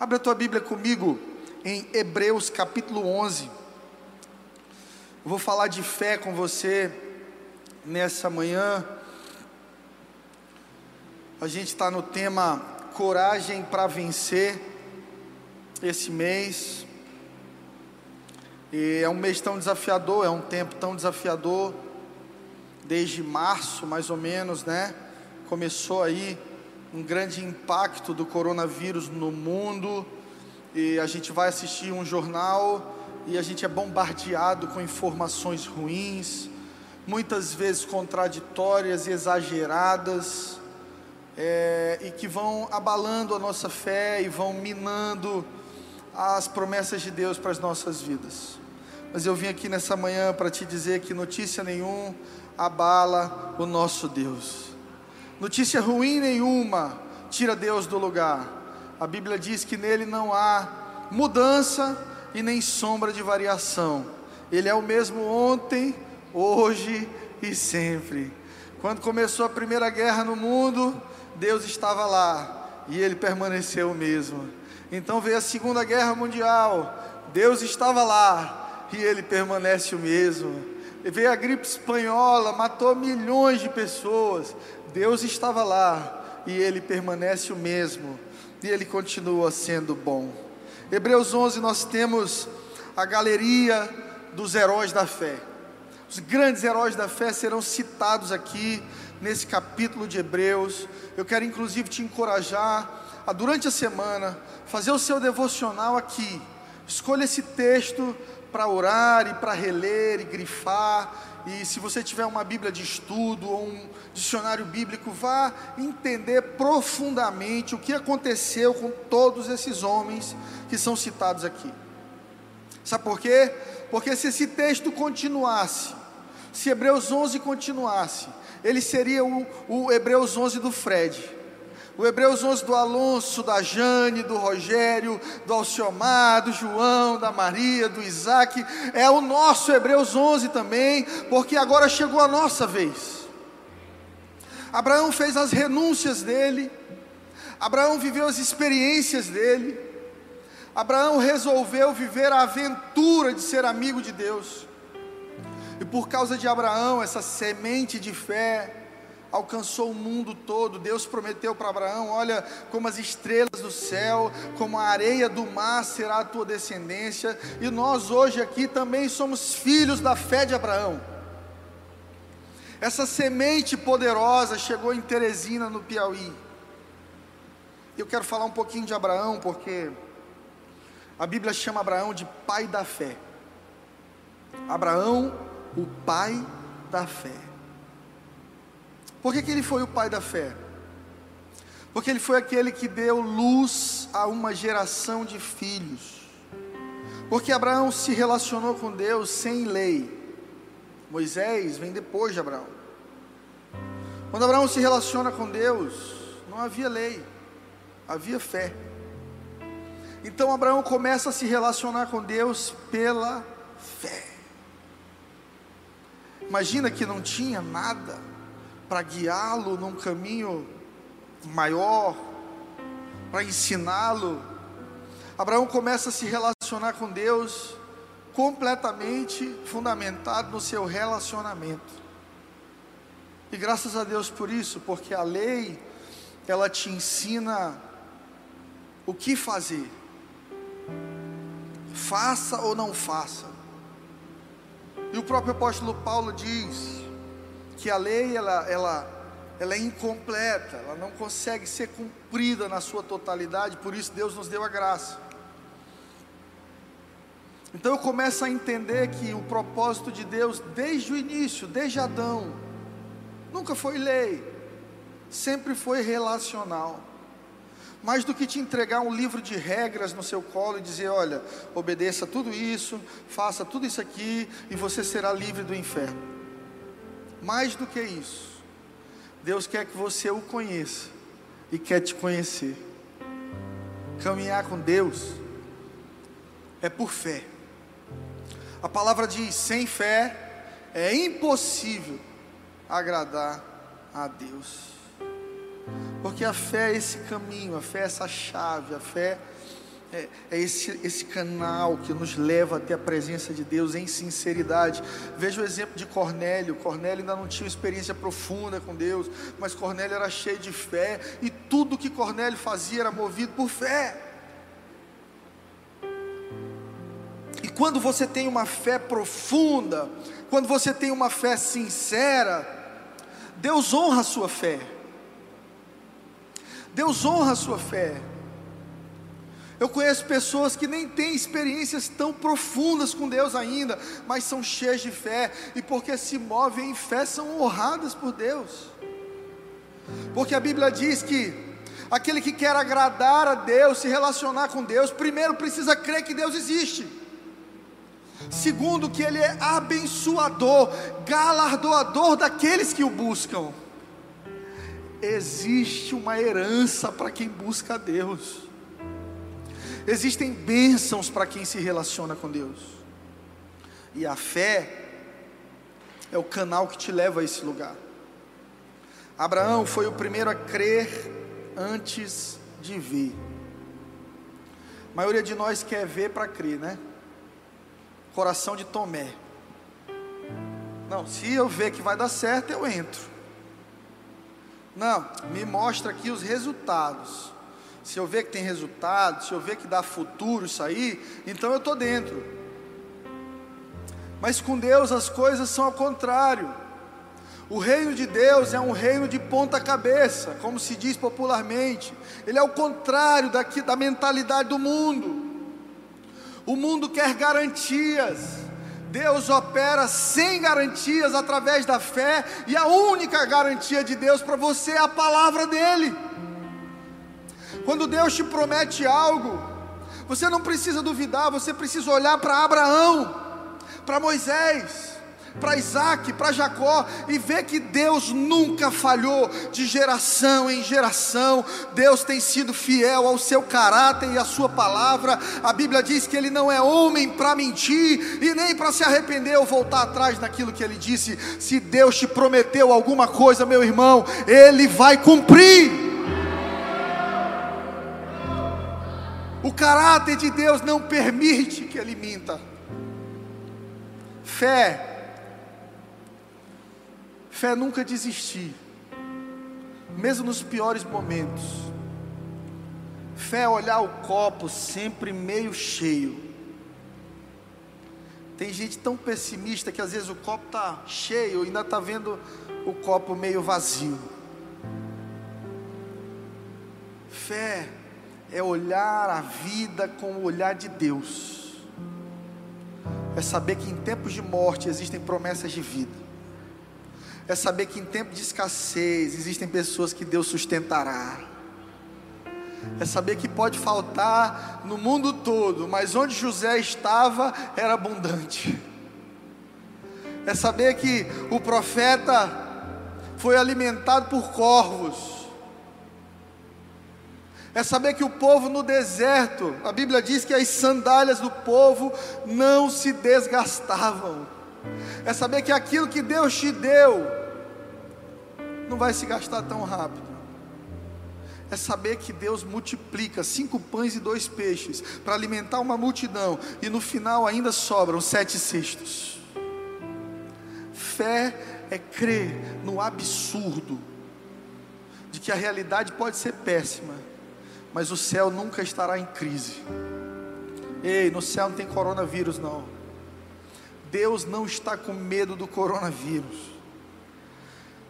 Abra a tua Bíblia comigo em Hebreus capítulo 11. Eu vou falar de fé com você nessa manhã. A gente está no tema Coragem para Vencer esse mês. E é um mês tão desafiador, é um tempo tão desafiador. Desde março, mais ou menos, né? Começou aí um grande impacto do coronavírus no mundo, e a gente vai assistir um jornal e a gente é bombardeado com informações ruins, muitas vezes contraditórias e exageradas, é, e que vão abalando a nossa fé e vão minando as promessas de Deus para as nossas vidas. Mas eu vim aqui nessa manhã para te dizer que notícia nenhuma abala o nosso Deus. Notícia ruim nenhuma tira Deus do lugar. A Bíblia diz que nele não há mudança e nem sombra de variação. Ele é o mesmo ontem, hoje e sempre. Quando começou a primeira guerra no mundo, Deus estava lá e ele permaneceu o mesmo. Então veio a Segunda Guerra Mundial, Deus estava lá e ele permanece o mesmo. Veio a gripe espanhola, matou milhões de pessoas. Deus estava lá e ele permanece o mesmo, e ele continua sendo bom. Hebreus 11 nós temos a galeria dos heróis da fé. Os grandes heróis da fé serão citados aqui nesse capítulo de Hebreus. Eu quero inclusive te encorajar a durante a semana fazer o seu devocional aqui. Escolha esse texto para orar e para reler e grifar e se você tiver uma Bíblia de estudo ou um dicionário bíblico, vá entender profundamente o que aconteceu com todos esses homens que são citados aqui. Sabe por quê? Porque se esse texto continuasse, se Hebreus 11 continuasse, ele seria o, o Hebreus 11 do Fred o Hebreus 11 do Alonso, da Jane, do Rogério, do Alciomar, do João, da Maria, do Isaac, é o nosso Hebreus 11 também, porque agora chegou a nossa vez. Abraão fez as renúncias dele, Abraão viveu as experiências dele, Abraão resolveu viver a aventura de ser amigo de Deus, e por causa de Abraão, essa semente de fé, alcançou o mundo todo. Deus prometeu para Abraão: Olha, como as estrelas do céu, como a areia do mar será a tua descendência. E nós hoje aqui também somos filhos da fé de Abraão. Essa semente poderosa chegou em Teresina, no Piauí. Eu quero falar um pouquinho de Abraão, porque a Bíblia chama Abraão de pai da fé. Abraão, o pai da fé. Por que, que ele foi o pai da fé? Porque ele foi aquele que deu luz a uma geração de filhos. Porque Abraão se relacionou com Deus sem lei. Moisés vem depois de Abraão. Quando Abraão se relaciona com Deus, não havia lei, havia fé. Então Abraão começa a se relacionar com Deus pela fé. Imagina que não tinha nada para guiá-lo num caminho maior, para ensiná-lo. Abraão começa a se relacionar com Deus completamente fundamentado no seu relacionamento. E graças a Deus por isso, porque a lei ela te ensina o que fazer. Faça ou não faça. E o próprio apóstolo Paulo diz que a lei ela, ela, ela é incompleta, ela não consegue ser cumprida na sua totalidade, por isso Deus nos deu a graça. Então eu começo a entender que o propósito de Deus, desde o início, desde Adão, nunca foi lei, sempre foi relacional. Mais do que te entregar um livro de regras no seu colo e dizer: olha, obedeça tudo isso, faça tudo isso aqui e você será livre do inferno. Mais do que isso, Deus quer que você o conheça e quer te conhecer. Caminhar com Deus é por fé. A palavra diz: sem fé é impossível agradar a Deus. Porque a fé é esse caminho, a fé é essa chave, a fé é, é esse, esse canal que nos leva até a presença de Deus em sinceridade. Veja o exemplo de Cornélio. Cornélio ainda não tinha experiência profunda com Deus, mas Cornélio era cheio de fé e tudo que Cornélio fazia era movido por fé. E quando você tem uma fé profunda, quando você tem uma fé sincera, Deus honra a sua fé. Deus honra a sua fé. Eu conheço pessoas que nem têm experiências tão profundas com Deus ainda, mas são cheias de fé, e porque se movem em fé, são honradas por Deus. Porque a Bíblia diz que aquele que quer agradar a Deus, se relacionar com Deus, primeiro precisa crer que Deus existe. Segundo, que Ele é abençoador, galardoador daqueles que o buscam. Existe uma herança para quem busca a Deus. Existem bênçãos para quem se relaciona com Deus. E a fé é o canal que te leva a esse lugar. Abraão foi o primeiro a crer antes de ver. A maioria de nós quer ver para crer, né? Coração de Tomé. Não, se eu ver que vai dar certo, eu entro. Não, me mostra aqui os resultados se eu ver que tem resultado, se eu ver que dá futuro isso aí, então eu estou dentro. Mas com Deus as coisas são ao contrário. O reino de Deus é um reino de ponta cabeça, como se diz popularmente. Ele é o contrário daqui, da mentalidade do mundo. O mundo quer garantias. Deus opera sem garantias através da fé, e a única garantia de Deus para você é a palavra dEle. Quando Deus te promete algo, você não precisa duvidar, você precisa olhar para Abraão, para Moisés, para Isaac, para Jacó e ver que Deus nunca falhou de geração em geração. Deus tem sido fiel ao seu caráter e à sua palavra. A Bíblia diz que ele não é homem para mentir e nem para se arrepender ou voltar atrás naquilo que ele disse. Se Deus te prometeu alguma coisa, meu irmão, ele vai cumprir. O caráter de Deus não permite que ele minta. Fé. Fé nunca desistir, mesmo nos piores momentos. Fé é olhar o copo sempre meio cheio. Tem gente tão pessimista que às vezes o copo está cheio e ainda está vendo o copo meio vazio. Fé é olhar a vida com o olhar de Deus, é saber que em tempos de morte existem promessas de vida, é saber que em tempos de escassez existem pessoas que Deus sustentará, é saber que pode faltar no mundo todo, mas onde José estava era abundante, é saber que o profeta foi alimentado por corvos, é saber que o povo no deserto, a Bíblia diz que as sandálias do povo não se desgastavam. É saber que aquilo que Deus te deu não vai se gastar tão rápido. É saber que Deus multiplica cinco pães e dois peixes para alimentar uma multidão e no final ainda sobram sete cestos. Fé é crer no absurdo de que a realidade pode ser péssima mas o céu nunca estará em crise. Ei, no céu não tem coronavírus, não. Deus não está com medo do coronavírus.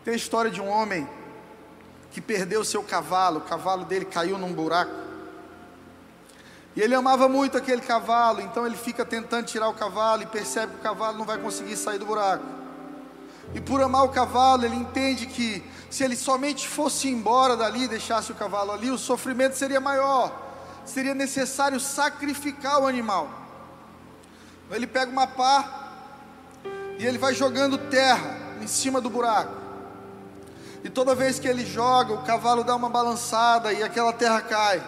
Tem a história de um homem que perdeu seu cavalo, o cavalo dele caiu num buraco. E ele amava muito aquele cavalo, então ele fica tentando tirar o cavalo e percebe que o cavalo não vai conseguir sair do buraco. E por amar o cavalo, ele entende que se ele somente fosse embora dali, deixasse o cavalo ali, o sofrimento seria maior. Seria necessário sacrificar o animal. Ele pega uma pá e ele vai jogando terra em cima do buraco. E toda vez que ele joga, o cavalo dá uma balançada e aquela terra cai.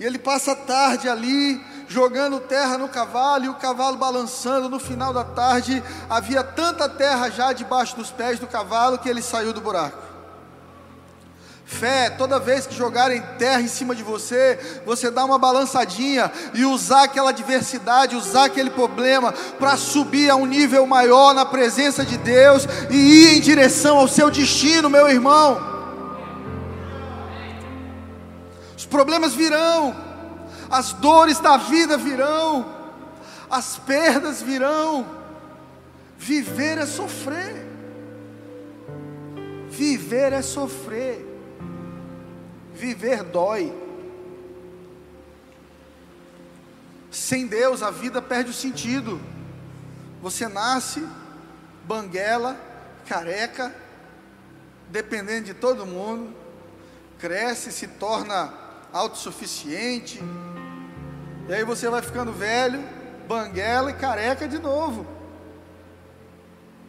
E ele passa a tarde ali, jogando terra no cavalo e o cavalo balançando. No final da tarde, havia tanta terra já debaixo dos pés do cavalo que ele saiu do buraco. Fé, toda vez que jogarem terra em cima de você, você dá uma balançadinha e usar aquela adversidade, usar aquele problema para subir a um nível maior na presença de Deus e ir em direção ao seu destino, meu irmão. Os problemas virão, as dores da vida virão, as perdas virão. Viver é sofrer. Viver é sofrer. Viver dói. Sem Deus a vida perde o sentido. Você nasce banguela, careca, dependendo de todo mundo, cresce, se torna autossuficiente, e aí você vai ficando velho, banguela e careca de novo,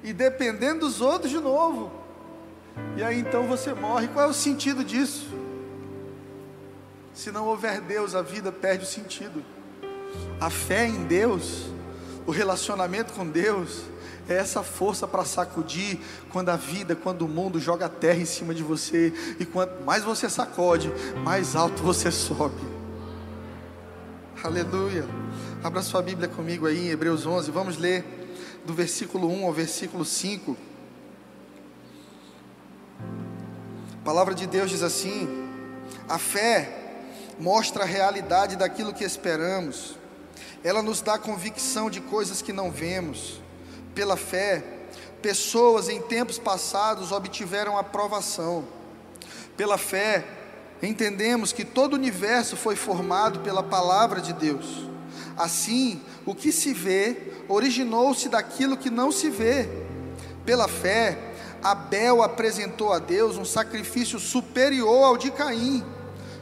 e dependendo dos outros de novo, e aí então você morre. Qual é o sentido disso? Se não houver Deus, a vida perde o sentido. A fé em Deus, o relacionamento com Deus, é essa força para sacudir quando a vida, quando o mundo joga terra em cima de você. E quanto mais você sacode, mais alto você sobe. Aleluia. Abra sua Bíblia comigo aí em Hebreus 11. Vamos ler do versículo 1 ao versículo 5. A palavra de Deus diz assim: A fé mostra a realidade daquilo que esperamos. Ela nos dá convicção de coisas que não vemos. Pela fé, pessoas em tempos passados obtiveram aprovação. Pela fé, entendemos que todo o universo foi formado pela palavra de Deus. Assim, o que se vê originou-se daquilo que não se vê. Pela fé, Abel apresentou a Deus um sacrifício superior ao de Caim.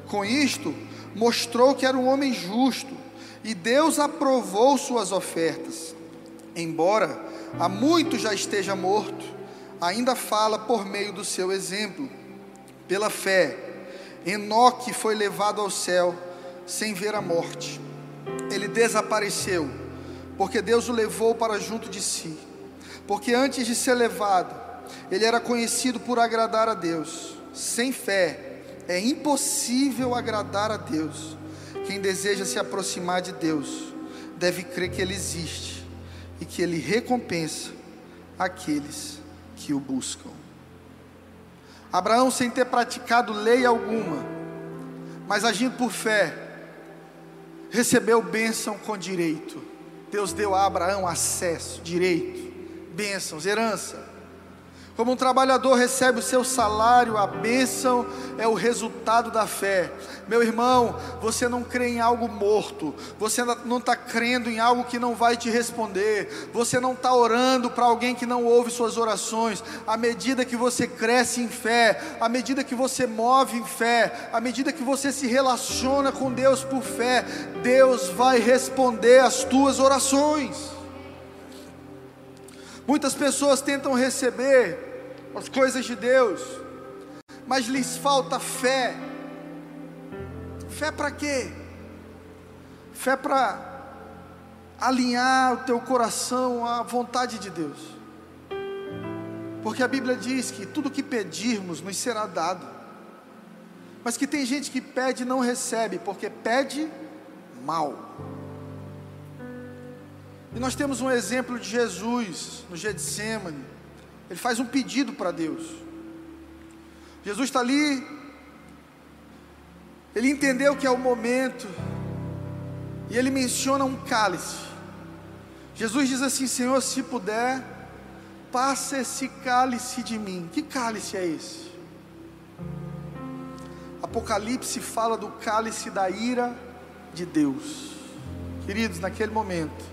Com isto, mostrou que era um homem justo e Deus aprovou suas ofertas. Embora há muito já esteja morto, ainda fala por meio do seu exemplo. Pela fé, Enoque foi levado ao céu sem ver a morte. Ele desapareceu, porque Deus o levou para junto de si. Porque antes de ser levado, ele era conhecido por agradar a Deus. Sem fé, é impossível agradar a Deus. Quem deseja se aproximar de Deus, deve crer que Ele existe e que Ele recompensa aqueles que o buscam. Abraão, sem ter praticado lei alguma, mas agindo por fé, recebeu bênção com direito. Deus deu a Abraão acesso, direito, bênçãos, herança. Como um trabalhador recebe o seu salário, a bênção é o resultado da fé. Meu irmão, você não crê em algo morto, você não está crendo em algo que não vai te responder, você não está orando para alguém que não ouve suas orações. À medida que você cresce em fé, à medida que você move em fé, à medida que você se relaciona com Deus por fé, Deus vai responder as tuas orações. Muitas pessoas tentam receber as coisas de Deus, mas lhes falta fé. Fé para quê? Fé para alinhar o teu coração à vontade de Deus. Porque a Bíblia diz que tudo que pedirmos nos será dado. Mas que tem gente que pede e não recebe, porque pede mal. E nós temos um exemplo de Jesus no Getsemane. Ele faz um pedido para Deus. Jesus está ali, ele entendeu que é o momento, e ele menciona um cálice. Jesus diz assim: Senhor, se puder, passa esse cálice de mim. Que cálice é esse? Apocalipse fala do cálice da ira de Deus. Queridos, naquele momento,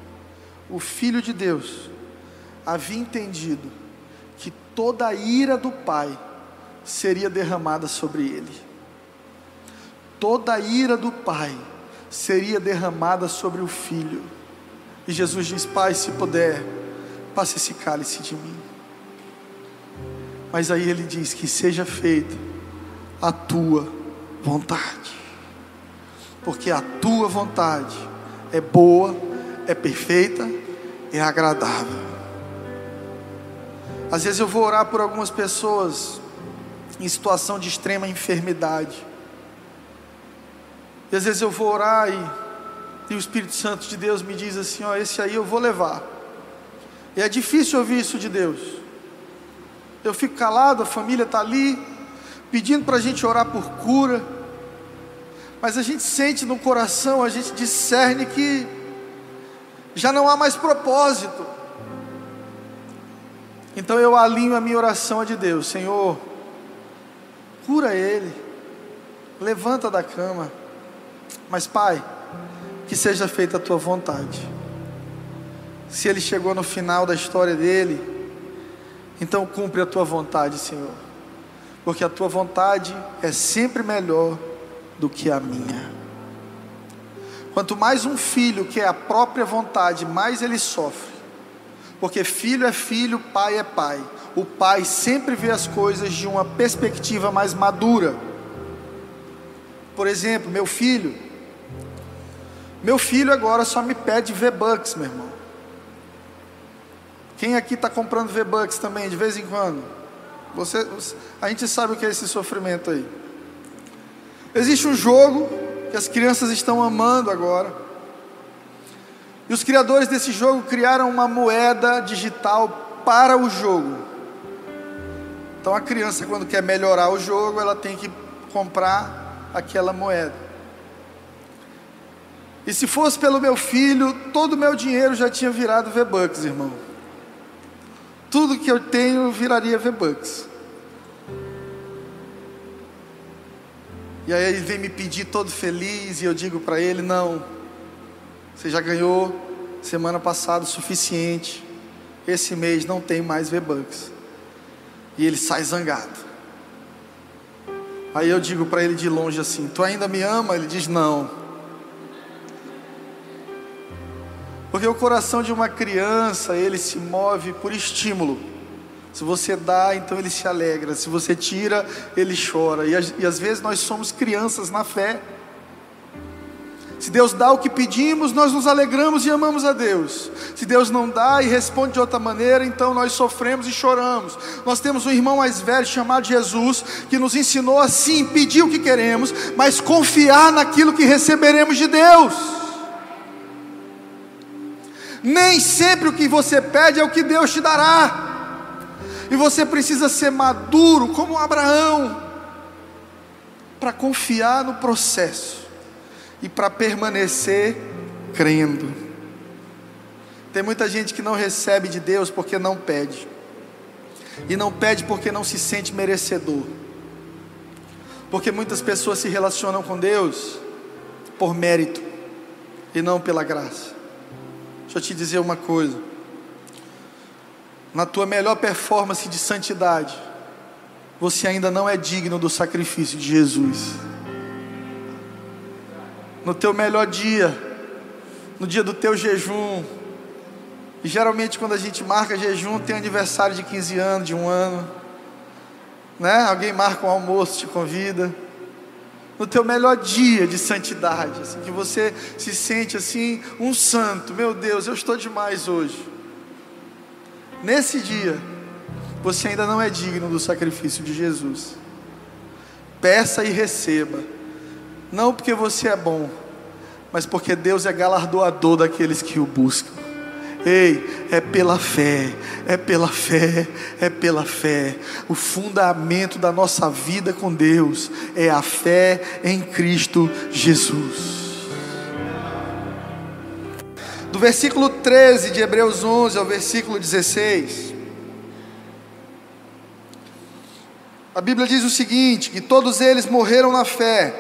o Filho de Deus havia entendido que toda a ira do Pai seria derramada sobre ele. Toda a ira do Pai seria derramada sobre o Filho. E Jesus diz: Pai, se puder, passe esse cálice de mim. Mas aí ele diz: Que seja feita a tua vontade, porque a tua vontade é boa, é perfeita, é agradável. Às vezes eu vou orar por algumas pessoas em situação de extrema enfermidade. E às vezes eu vou orar e, e o Espírito Santo de Deus me diz assim: Ó, esse aí eu vou levar. E é difícil ouvir isso de Deus. Eu fico calado, a família está ali, pedindo para a gente orar por cura, mas a gente sente no coração, a gente discerne que já não há mais propósito. Então eu alinho a minha oração a de Deus, Senhor, cura ele, levanta da cama, mas Pai, que seja feita a tua vontade. Se ele chegou no final da história dele, então cumpre a tua vontade, Senhor, porque a tua vontade é sempre melhor do que a minha. Quanto mais um filho quer a própria vontade, mais ele sofre, porque filho é filho, pai é pai. O pai sempre vê as coisas de uma perspectiva mais madura. Por exemplo, meu filho, meu filho agora só me pede V-Bucks, meu irmão. Quem aqui está comprando V-Bucks também, de vez em quando? Você, a gente sabe o que é esse sofrimento aí. Existe um jogo que as crianças estão amando agora. E os criadores desse jogo criaram uma moeda digital para o jogo. Então a criança, quando quer melhorar o jogo, ela tem que comprar aquela moeda. E se fosse pelo meu filho, todo o meu dinheiro já tinha virado V-Bucks, irmão. Tudo que eu tenho viraria V-Bucks. E aí ele vem me pedir todo feliz, e eu digo para ele: não, você já ganhou semana passada o suficiente, esse mês não tem mais V-Bucks. E ele sai zangado. Aí eu digo para ele de longe assim: Tu ainda me ama? Ele diz: Não. Porque o coração de uma criança, ele se move por estímulo. Se você dá, então ele se alegra. Se você tira, ele chora. E, e às vezes nós somos crianças na fé. Se Deus dá o que pedimos, nós nos alegramos e amamos a Deus. Se Deus não dá e responde de outra maneira, então nós sofremos e choramos. Nós temos um irmão mais velho chamado Jesus, que nos ensinou assim: pedir o que queremos, mas confiar naquilo que receberemos de Deus. Nem sempre o que você pede é o que Deus te dará. E você precisa ser maduro como Abraão para confiar no processo e para permanecer crendo. Tem muita gente que não recebe de Deus porque não pede. E não pede porque não se sente merecedor. Porque muitas pessoas se relacionam com Deus por mérito e não pela graça. Deixa eu te dizer uma coisa. Na tua melhor performance de santidade, você ainda não é digno do sacrifício de Jesus. No teu melhor dia, no dia do teu jejum, e geralmente quando a gente marca jejum, tem aniversário de 15 anos, de um ano, né? Alguém marca um almoço, te convida no teu melhor dia de santidade, assim, que você se sente assim, um santo, meu Deus, eu estou demais hoje. Nesse dia, você ainda não é digno do sacrifício de Jesus. Peça e receba, não porque você é bom, mas porque Deus é galardoador daqueles que o buscam. Ei, é pela fé, é pela fé, é pela fé. O fundamento da nossa vida com Deus é a fé em Cristo Jesus. Do versículo 13 de Hebreus 11 ao versículo 16. A Bíblia diz o seguinte: que todos eles morreram na fé,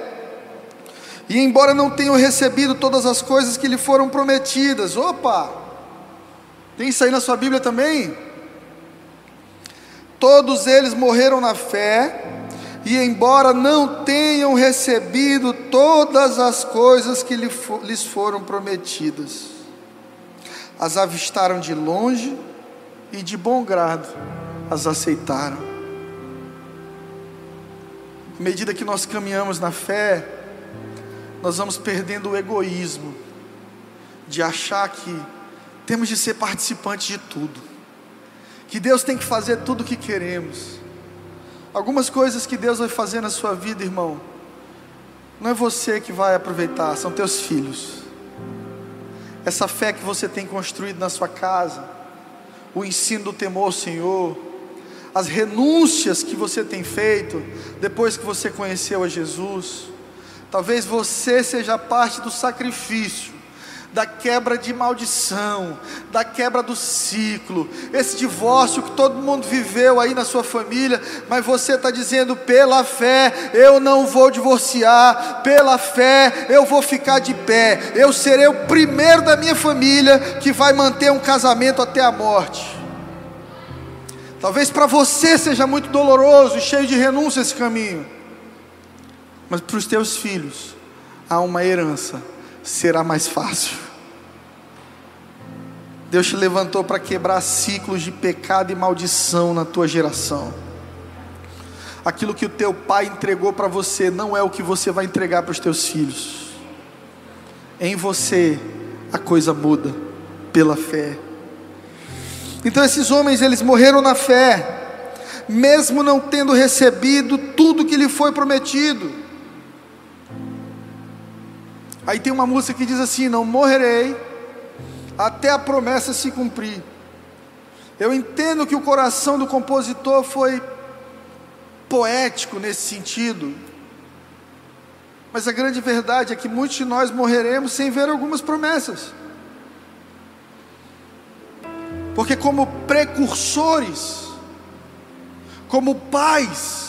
e embora não tenham recebido todas as coisas que lhe foram prometidas, opa, tem isso aí na sua Bíblia também? Todos eles morreram na fé, e embora não tenham recebido todas as coisas que lhes foram prometidas, as avistaram de longe e de bom grado as aceitaram. À medida que nós caminhamos na fé, nós vamos perdendo o egoísmo de achar que temos de ser participantes de tudo. Que Deus tem que fazer tudo o que queremos. Algumas coisas que Deus vai fazer na sua vida, irmão, não é você que vai aproveitar, são teus filhos. Essa fé que você tem construído na sua casa, o ensino do temor ao Senhor, as renúncias que você tem feito depois que você conheceu a Jesus. Talvez você seja parte do sacrifício da quebra de maldição, da quebra do ciclo, esse divórcio que todo mundo viveu aí na sua família, mas você está dizendo, pela fé eu não vou divorciar, pela fé eu vou ficar de pé, eu serei o primeiro da minha família que vai manter um casamento até a morte. Talvez para você seja muito doloroso e cheio de renúncia esse caminho, mas para os teus filhos há uma herança será mais fácil. Deus te levantou para quebrar ciclos de pecado e maldição na tua geração. Aquilo que o teu pai entregou para você não é o que você vai entregar para os teus filhos. Em você a coisa muda pela fé. Então esses homens eles morreram na fé, mesmo não tendo recebido tudo que lhe foi prometido. Aí tem uma música que diz assim: Não morrerei até a promessa se cumprir. Eu entendo que o coração do compositor foi poético nesse sentido, mas a grande verdade é que muitos de nós morreremos sem ver algumas promessas, porque, como precursores, como pais,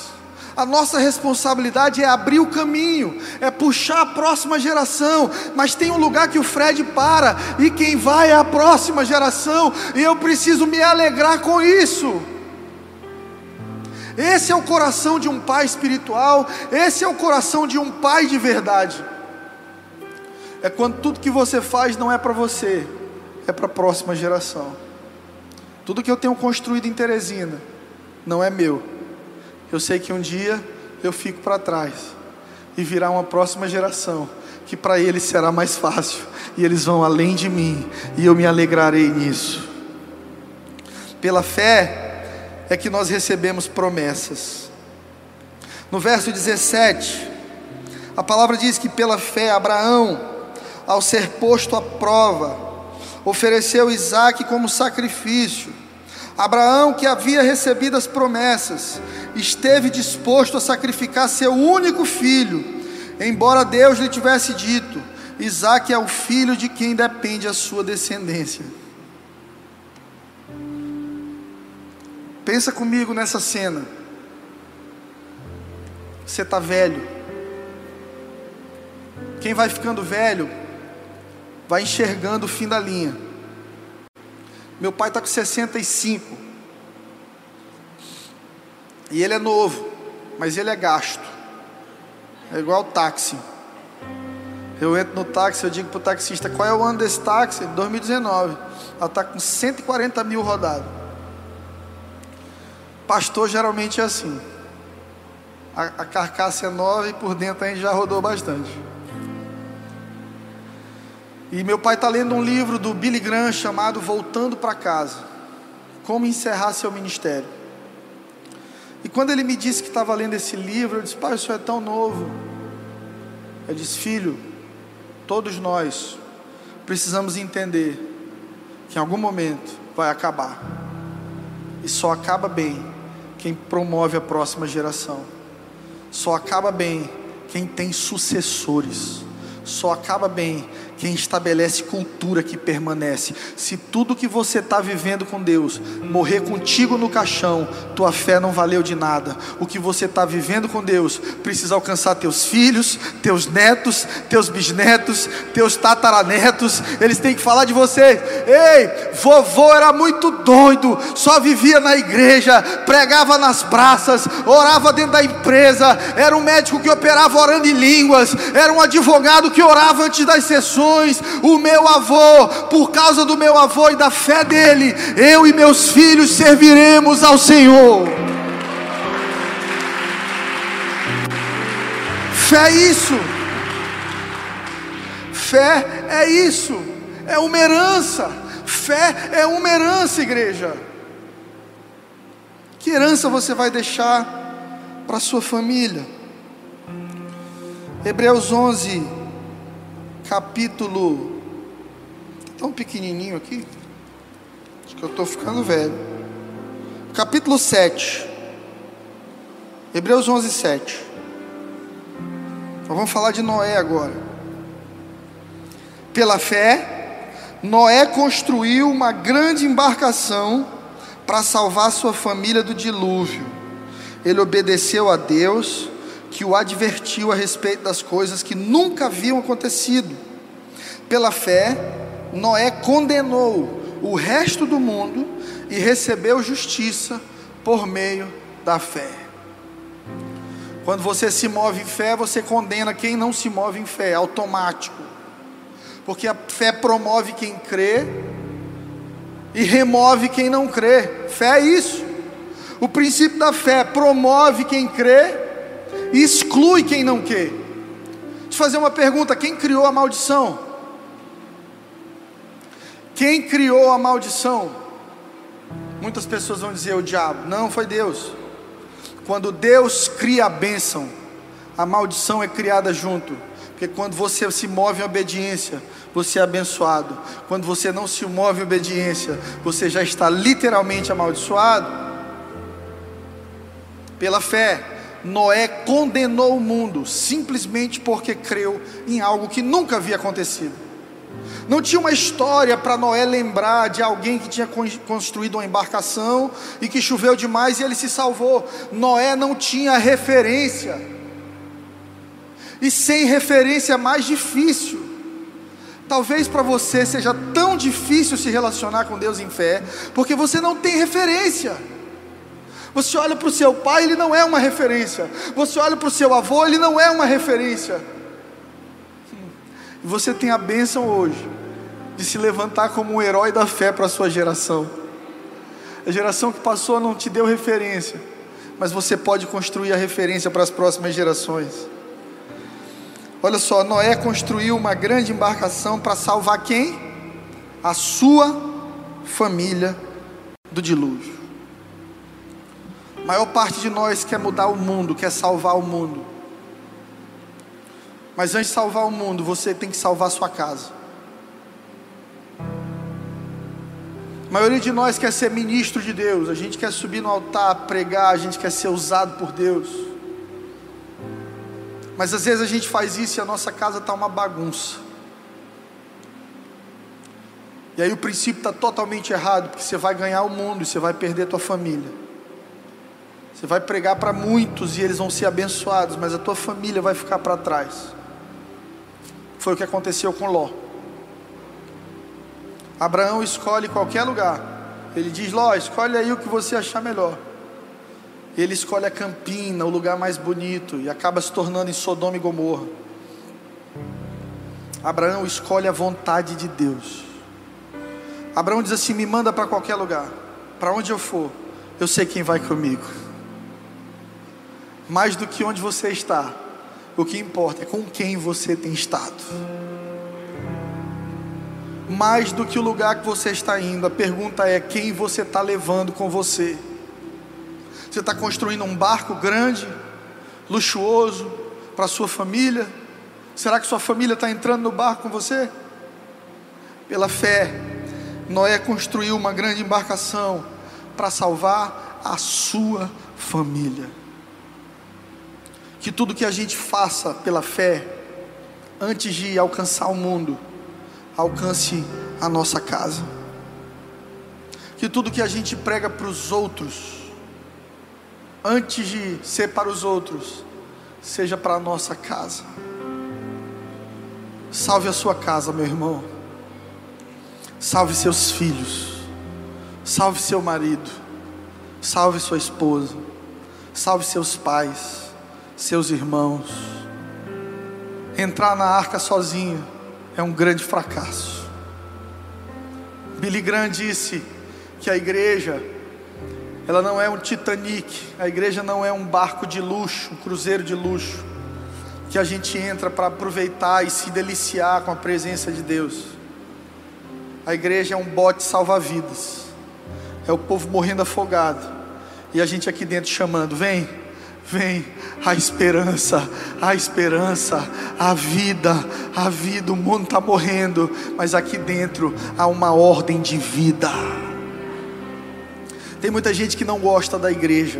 a nossa responsabilidade é abrir o caminho, é puxar a próxima geração. Mas tem um lugar que o Fred para, e quem vai é a próxima geração, e eu preciso me alegrar com isso. Esse é o coração de um pai espiritual, esse é o coração de um pai de verdade. É quando tudo que você faz não é para você, é para a próxima geração. Tudo que eu tenho construído em Teresina não é meu eu sei que um dia eu fico para trás e virá uma próxima geração que para eles será mais fácil e eles vão além de mim e eu me alegrarei nisso. Pela fé é que nós recebemos promessas. No verso 17, a palavra diz que pela fé Abraão, ao ser posto à prova, ofereceu Isaac como sacrifício. Abraão, que havia recebido as promessas, esteve disposto a sacrificar seu único filho, embora Deus lhe tivesse dito: Isaac é o filho de quem depende a sua descendência. Pensa comigo nessa cena. Você está velho. Quem vai ficando velho, vai enxergando o fim da linha. Meu pai está com 65. E ele é novo, mas ele é gasto. É igual táxi. Eu entro no táxi, eu digo para o taxista, qual é o ano desse táxi? 2019. Ela está com 140 mil rodados. Pastor geralmente é assim. A, a carcaça é nova e por dentro a gente já rodou bastante. E meu pai está lendo um livro do Billy Graham chamado Voltando para Casa. Como encerrar seu ministério. E quando ele me disse que estava lendo esse livro, eu disse: Pai, o senhor é tão novo. Eu disse: Filho, todos nós precisamos entender que em algum momento vai acabar. E só acaba bem quem promove a próxima geração. Só acaba bem quem tem sucessores. Só acaba bem quem estabelece cultura que permanece. Se tudo que você está vivendo com Deus morrer contigo no caixão, tua fé não valeu de nada. O que você está vivendo com Deus precisa alcançar teus filhos, teus netos, teus bisnetos, teus tataranetos. Eles têm que falar de você. Ei, vovô era muito doido, só vivia na igreja, pregava nas praças, orava dentro da empresa, era um médico que operava orando em línguas, era um advogado que orava antes das sessões o meu avô, por causa do meu avô e da fé dele, eu e meus filhos serviremos ao Senhor. Fé é isso. Fé é isso. É uma herança. Fé é uma herança, igreja. Que herança você vai deixar para sua família. Hebreus 11, capítulo. Tão pequenininho aqui. Acho que eu estou ficando velho. Capítulo 7. Hebreus 11, 7. Nós vamos falar de Noé agora. Pela fé, Noé construiu uma grande embarcação para salvar sua família do dilúvio. Ele obedeceu a Deus, que o advertiu a respeito das coisas que nunca haviam acontecido. Pela fé, Noé condenou o resto do mundo e recebeu justiça por meio da fé. Quando você se move em fé, você condena quem não se move em fé, automático. Porque a fé promove quem crê e remove quem não crê. Fé é isso. O princípio da fé promove quem crê e exclui quem não crê. Deixa eu fazer uma pergunta: quem criou a maldição? Quem criou a maldição? Muitas pessoas vão dizer o diabo. Não, foi Deus. Quando Deus cria a bênção, a maldição é criada junto. Porque quando você se move em obediência, você é abençoado. Quando você não se move em obediência, você já está literalmente amaldiçoado. Pela fé, Noé condenou o mundo simplesmente porque creu em algo que nunca havia acontecido. Não tinha uma história para Noé lembrar de alguém que tinha construído uma embarcação e que choveu demais e ele se salvou. Noé não tinha referência. E sem referência é mais difícil. Talvez para você seja tão difícil se relacionar com Deus em fé, porque você não tem referência. Você olha para o seu pai, ele não é uma referência. Você olha para o seu avô, ele não é uma referência. E você tem a bênção hoje de se levantar como um herói da fé para a sua geração. A geração que passou não te deu referência, mas você pode construir a referência para as próximas gerações. Olha só, Noé construiu uma grande embarcação para salvar quem? A sua família do dilúvio. Maior parte de nós quer mudar o mundo, quer salvar o mundo. Mas antes de salvar o mundo, você tem que salvar a sua casa. A maioria de nós quer ser ministro de Deus, a gente quer subir no altar, pregar, a gente quer ser usado por Deus. Mas às vezes a gente faz isso e a nossa casa está uma bagunça. E aí o princípio está totalmente errado, porque você vai ganhar o mundo e você vai perder a tua família. Você vai pregar para muitos e eles vão ser abençoados, mas a tua família vai ficar para trás. Foi o que aconteceu com Ló. Abraão escolhe qualquer lugar. Ele diz: Ló, escolhe aí o que você achar melhor. Ele escolhe a campina, o lugar mais bonito, e acaba se tornando em Sodoma e Gomorra. Abraão escolhe a vontade de Deus. Abraão diz assim: Me manda para qualquer lugar, para onde eu for, eu sei quem vai comigo. Mais do que onde você está, o que importa é com quem você tem estado. Mais do que o lugar que você está indo, a pergunta é quem você está levando com você. Você está construindo um barco grande, luxuoso, para sua família? Será que sua família está entrando no barco com você? Pela fé, Noé construiu uma grande embarcação para salvar a sua família que tudo que a gente faça pela fé, antes de alcançar o mundo, alcance a nossa casa. Que tudo que a gente prega para os outros, antes de ser para os outros, seja para a nossa casa. Salve a sua casa, meu irmão. Salve seus filhos. Salve seu marido. Salve sua esposa. Salve seus pais seus irmãos. Entrar na arca sozinho é um grande fracasso. Billy Graham disse que a igreja ela não é um Titanic, a igreja não é um barco de luxo, um cruzeiro de luxo, que a gente entra para aproveitar e se deliciar com a presença de Deus. A igreja é um bote salva-vidas, é o povo morrendo afogado, e a gente aqui dentro chamando: vem, vem a esperança, a esperança, a vida, a vida. O mundo está morrendo, mas aqui dentro há uma ordem de vida. Tem muita gente que não gosta da igreja.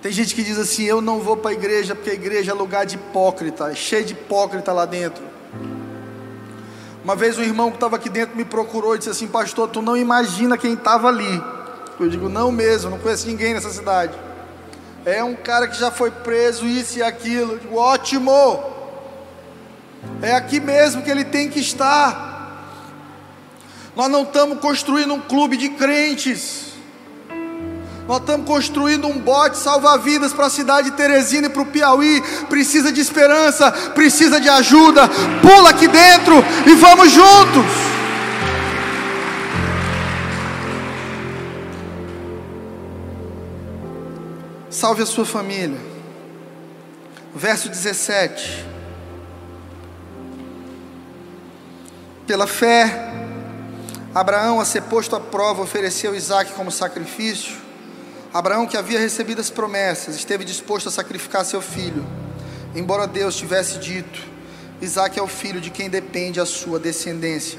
Tem gente que diz assim: Eu não vou para a igreja porque a igreja é lugar de hipócrita, é cheio de hipócrita lá dentro. Uma vez um irmão que estava aqui dentro me procurou e disse assim: Pastor, tu não imagina quem estava ali. Eu digo: Não mesmo, não conheço ninguém nessa cidade. É um cara que já foi preso, isso e aquilo. Digo: Ótimo, é aqui mesmo que ele tem que estar. Nós não estamos construindo um clube de crentes. Nós estamos construindo um bote salva-vidas para a cidade de Teresina e para o Piauí. Precisa de esperança, precisa de ajuda. Pula aqui dentro e vamos juntos. Salve a sua família. Verso 17. Pela fé, Abraão, a ser posto à prova, ofereceu Isaac como sacrifício. Abraão, que havia recebido as promessas, esteve disposto a sacrificar seu filho, embora Deus tivesse dito: Isaac é o filho de quem depende a sua descendência.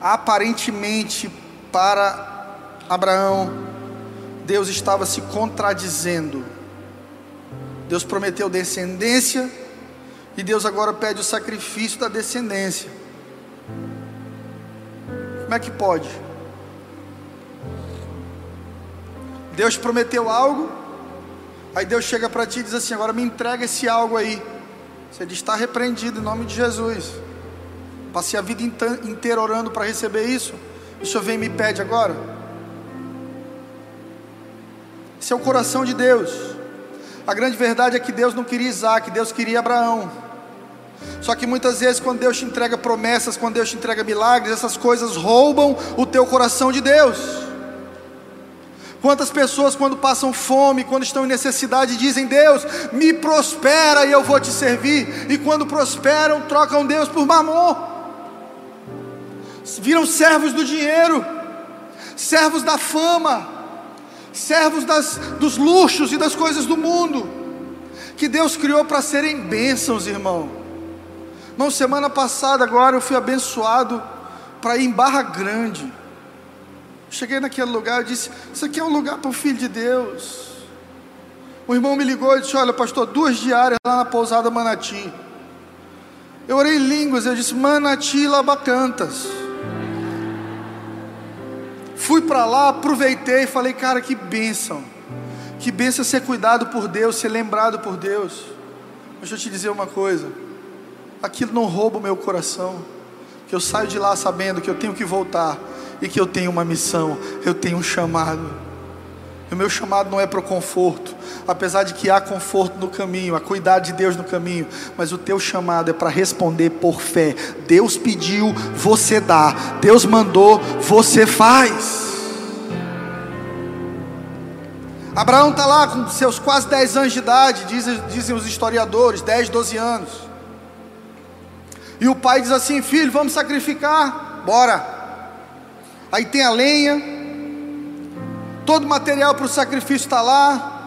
Aparentemente, para Abraão, Deus estava se contradizendo. Deus prometeu descendência e Deus agora pede o sacrifício da descendência. Como é que pode? Deus prometeu algo, aí Deus chega para ti e diz assim: agora me entrega esse algo aí. Você diz: está repreendido em nome de Jesus. Passei a vida inteira orando para receber isso. O Senhor vem e me pede agora. Esse é o coração de Deus. A grande verdade é que Deus não queria Isaac, Deus queria Abraão. Só que muitas vezes, quando Deus te entrega promessas, quando Deus te entrega milagres, essas coisas roubam o teu coração de Deus. Quantas pessoas, quando passam fome, quando estão em necessidade, dizem: Deus, me prospera e eu vou te servir. E quando prosperam, trocam Deus por mamon. Viram servos do dinheiro, servos da fama, servos das, dos luxos e das coisas do mundo, que Deus criou para serem bênçãos, irmão. Não, semana passada, agora eu fui abençoado para ir em Barra Grande. Cheguei naquele lugar e disse: Isso aqui é um lugar para o filho de Deus. O irmão me ligou e disse: Olha, pastor, duas diárias lá na pousada Manati. Eu orei em línguas, eu disse: Manati Labacantas. Fui para lá, aproveitei e falei: Cara, que bênção. Que bênção ser cuidado por Deus, ser lembrado por Deus. Deixa eu te dizer uma coisa: aquilo não rouba o meu coração. Que eu saio de lá sabendo que eu tenho que voltar e que eu tenho uma missão, eu tenho um chamado. O meu chamado não é para o conforto, apesar de que há conforto no caminho, há cuidado de Deus no caminho, mas o teu chamado é para responder por fé. Deus pediu, você dá. Deus mandou, você faz. Abraão está lá com seus quase 10 anos de idade, dizem, dizem os historiadores, 10, 12 anos. E o pai diz assim: Filho, vamos sacrificar? Bora. Aí tem a lenha, todo o material para o sacrifício está lá.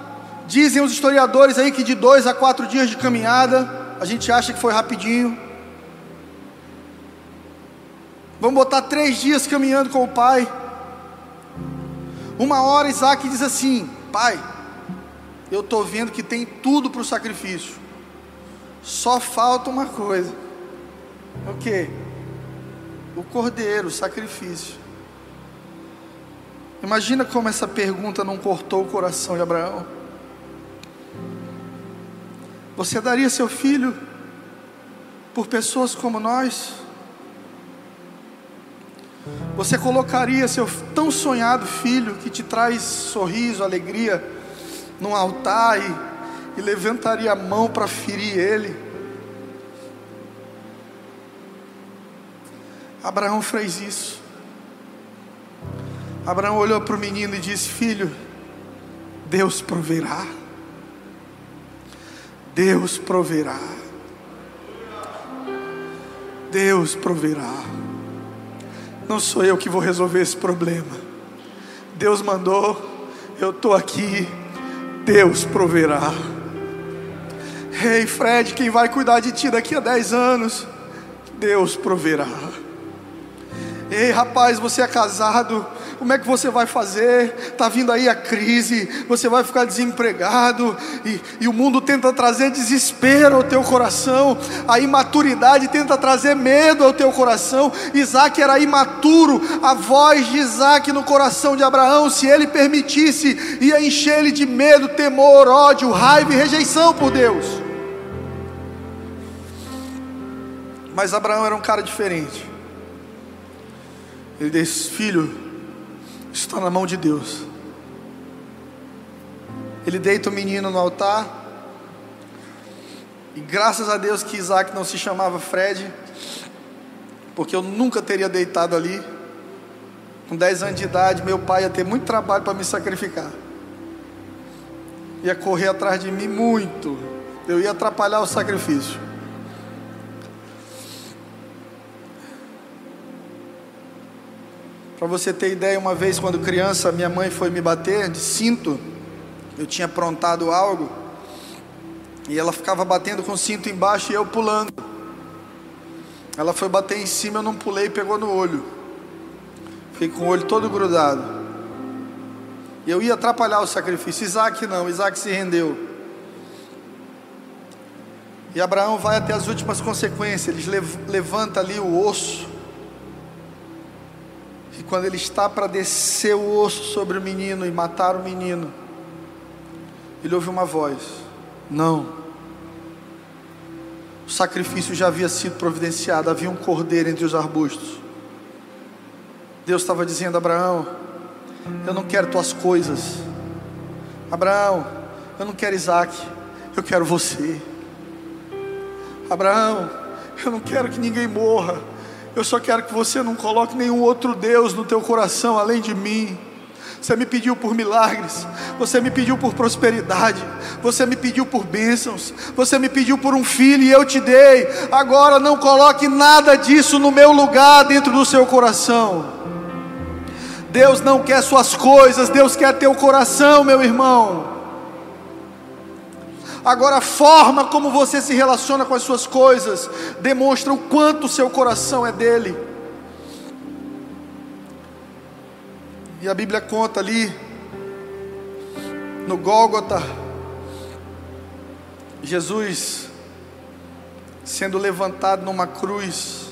Dizem os historiadores aí que de dois a quatro dias de caminhada, a gente acha que foi rapidinho. Vamos botar três dias caminhando com o pai. Uma hora Isaac diz assim: Pai, eu estou vendo que tem tudo para o sacrifício, só falta uma coisa. O que? O cordeiro, o sacrifício. Imagina como essa pergunta não cortou o coração de Abraão. Você daria seu filho por pessoas como nós? Você colocaria seu tão sonhado filho que te traz sorriso, alegria, num altar e, e levantaria a mão para ferir ele? Abraão fez isso. Abraão olhou para o menino e disse: Filho, Deus proverá. Deus proverá. Deus proverá. Não sou eu que vou resolver esse problema. Deus mandou, eu estou aqui. Deus proverá. Ei, Fred, quem vai cuidar de ti daqui a 10 anos? Deus proverá. Ei, rapaz, você é casado, como é que você vai fazer? Está vindo aí a crise, você vai ficar desempregado, e, e, o mundo tenta trazer desespero ao teu coração, a imaturidade tenta trazer medo ao teu coração. Isaac era imaturo, a voz de Isaac no coração de Abraão, se ele permitisse, ia encher ele de medo, temor, ódio, raiva e rejeição por Deus. Mas Abraão era um cara diferente. Ele disse: Filho, está na mão de Deus. Ele deita o menino no altar. E graças a Deus que Isaac não se chamava Fred, porque eu nunca teria deitado ali. Com 10 anos de idade, meu pai ia ter muito trabalho para me sacrificar. Ia correr atrás de mim muito. Eu ia atrapalhar o sacrifício. Para você ter ideia, uma vez quando criança, minha mãe foi me bater de cinto, eu tinha aprontado algo, e ela ficava batendo com o cinto embaixo e eu pulando. Ela foi bater em cima, eu não pulei pegou no olho. Fiquei com o olho todo grudado. Eu ia atrapalhar o sacrifício. Isaac não, Isaac se rendeu. E Abraão vai até as últimas consequências. Ele levanta ali o osso e quando ele está para descer o osso sobre o menino e matar o menino, ele ouve uma voz: Não. O sacrifício já havia sido providenciado, havia um cordeiro entre os arbustos. Deus estava dizendo a Abraão: Eu não quero tuas coisas. Abraão, eu não quero Isaac, eu quero você. Abraão, eu não quero que ninguém morra. Eu só quero que você não coloque nenhum outro Deus no teu coração além de mim. Você me pediu por milagres, você me pediu por prosperidade, você me pediu por bênçãos, você me pediu por um filho e eu te dei. Agora não coloque nada disso no meu lugar dentro do seu coração. Deus não quer suas coisas, Deus quer teu coração, meu irmão. Agora, a forma como você se relaciona com as suas coisas demonstra o quanto o seu coração é dele. E a Bíblia conta ali, no Gólgota, Jesus sendo levantado numa cruz.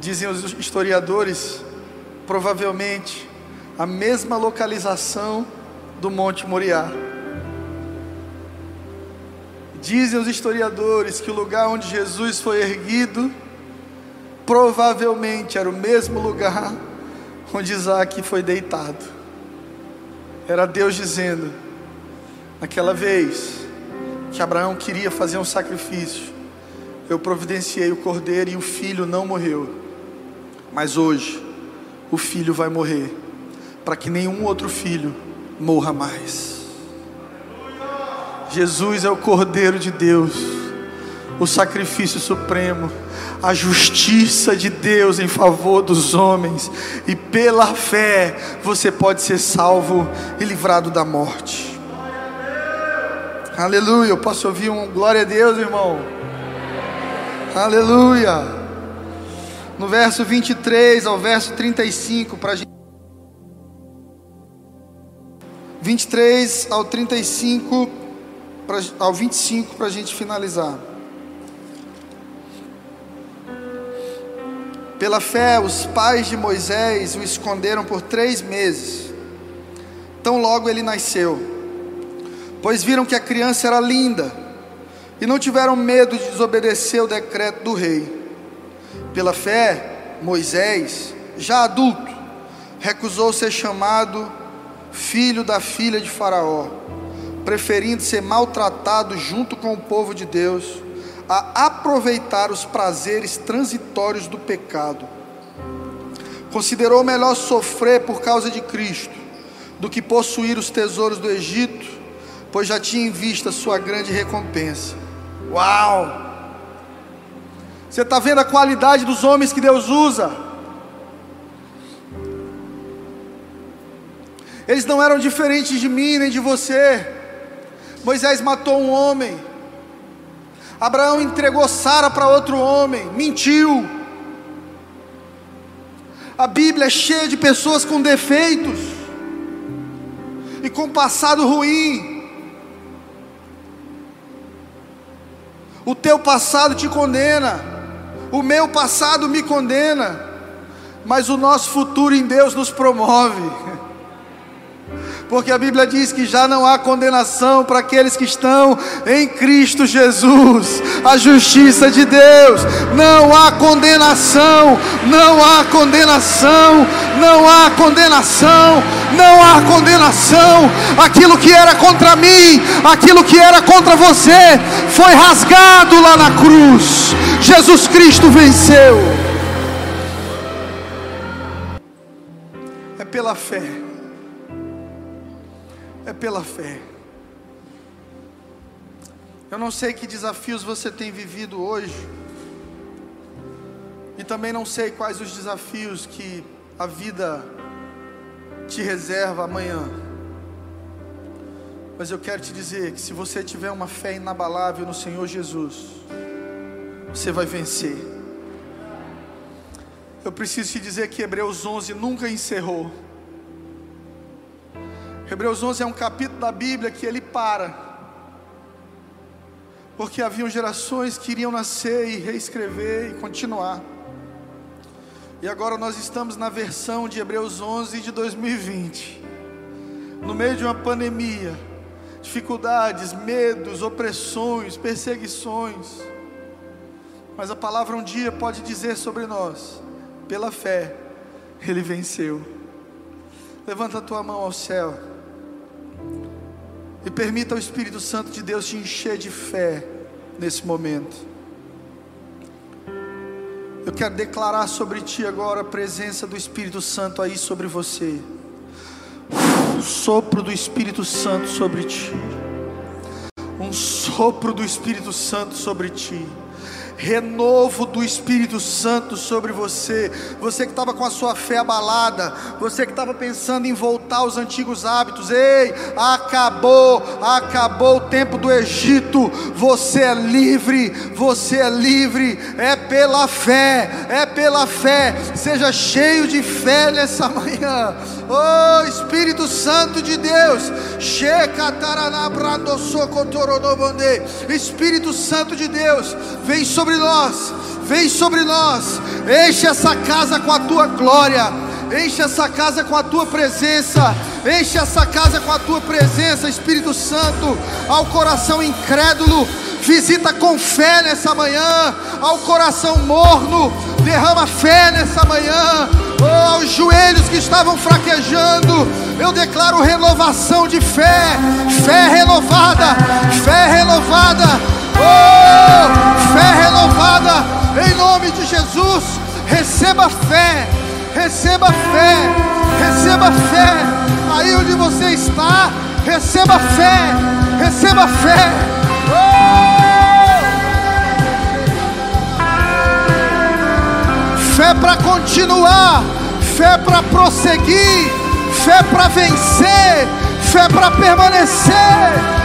Dizem os historiadores, provavelmente a mesma localização do Monte Moriá. Dizem os historiadores que o lugar onde Jesus foi erguido provavelmente era o mesmo lugar onde Isaac foi deitado. Era Deus dizendo, naquela vez que Abraão queria fazer um sacrifício, eu providenciei o cordeiro e o filho não morreu. Mas hoje, o filho vai morrer, para que nenhum outro filho morra mais. Jesus é o Cordeiro de Deus, o sacrifício supremo, a justiça de Deus em favor dos homens, e pela fé você pode ser salvo e livrado da morte. Aleluia. Eu posso ouvir um glória a Deus, irmão? Aleluia. No verso 23 ao verso 35, para gente. 23 ao 35 pra, ao 25 para a gente finalizar. Pela fé, os pais de Moisés o esconderam por três meses, tão logo ele nasceu, pois viram que a criança era linda e não tiveram medo de desobedecer o decreto do rei. Pela fé, Moisés, já adulto, recusou ser chamado filho da filha de Faraó preferindo ser maltratado junto com o povo de Deus, a aproveitar os prazeres transitórios do pecado. Considerou melhor sofrer por causa de Cristo do que possuir os tesouros do Egito, pois já tinha em vista sua grande recompensa. Uau! Você está vendo a qualidade dos homens que Deus usa? Eles não eram diferentes de mim nem de você. Moisés matou um homem. Abraão entregou Sara para outro homem, mentiu. A Bíblia é cheia de pessoas com defeitos e com passado ruim. O teu passado te condena, o meu passado me condena, mas o nosso futuro em Deus nos promove. porque a Bíblia diz que já não há condenação para aqueles que estão em Cristo Jesus, a justiça de Deus. Não há condenação, não há condenação, não há condenação, não há condenação. Aquilo que era contra mim, aquilo que era contra você, foi rasgado lá na cruz. Jesus Cristo venceu. É pela fé é pela fé. Eu não sei que desafios você tem vivido hoje, e também não sei quais os desafios que a vida te reserva amanhã. Mas eu quero te dizer que se você tiver uma fé inabalável no Senhor Jesus, você vai vencer. Eu preciso te dizer que Hebreus 11 nunca encerrou. Hebreus 11 é um capítulo da Bíblia que ele para, porque haviam gerações que iriam nascer e reescrever e continuar. E agora nós estamos na versão de Hebreus 11 de 2020, no meio de uma pandemia, dificuldades, medos, opressões, perseguições. Mas a palavra um dia pode dizer sobre nós, pela fé, ele venceu. Levanta a tua mão ao céu. E permita ao Espírito Santo de Deus te encher de fé nesse momento. Eu quero declarar sobre ti agora a presença do Espírito Santo aí sobre você. Um sopro do Espírito Santo sobre ti. Um sopro do Espírito Santo sobre ti renovo do Espírito Santo sobre você. Você que estava com a sua fé abalada, você que estava pensando em voltar aos antigos hábitos, ei, acabou, acabou o tempo do Egito. Você é livre, você é livre, é pela fé, é pela fé. Seja cheio de fé nessa manhã. Oh Espírito Santo de Deus, Espírito Santo de Deus, vem sobre nós, vem sobre nós, enche essa casa com a tua glória, enche essa casa com a tua presença, enche essa casa com a tua presença, Espírito Santo, ao coração incrédulo, visita com fé nessa manhã, ao coração morno, derrama fé nessa manhã, oh, aos joelhos que estavam fraquejando, eu declaro renovação de fé, fé renovada, fé renovada, oh, fé renovada, em nome de Jesus, receba fé, receba fé, receba fé, aí onde você está, receba fé, receba fé, oh! fé para continuar, fé para prosseguir, fé para vencer, fé para permanecer.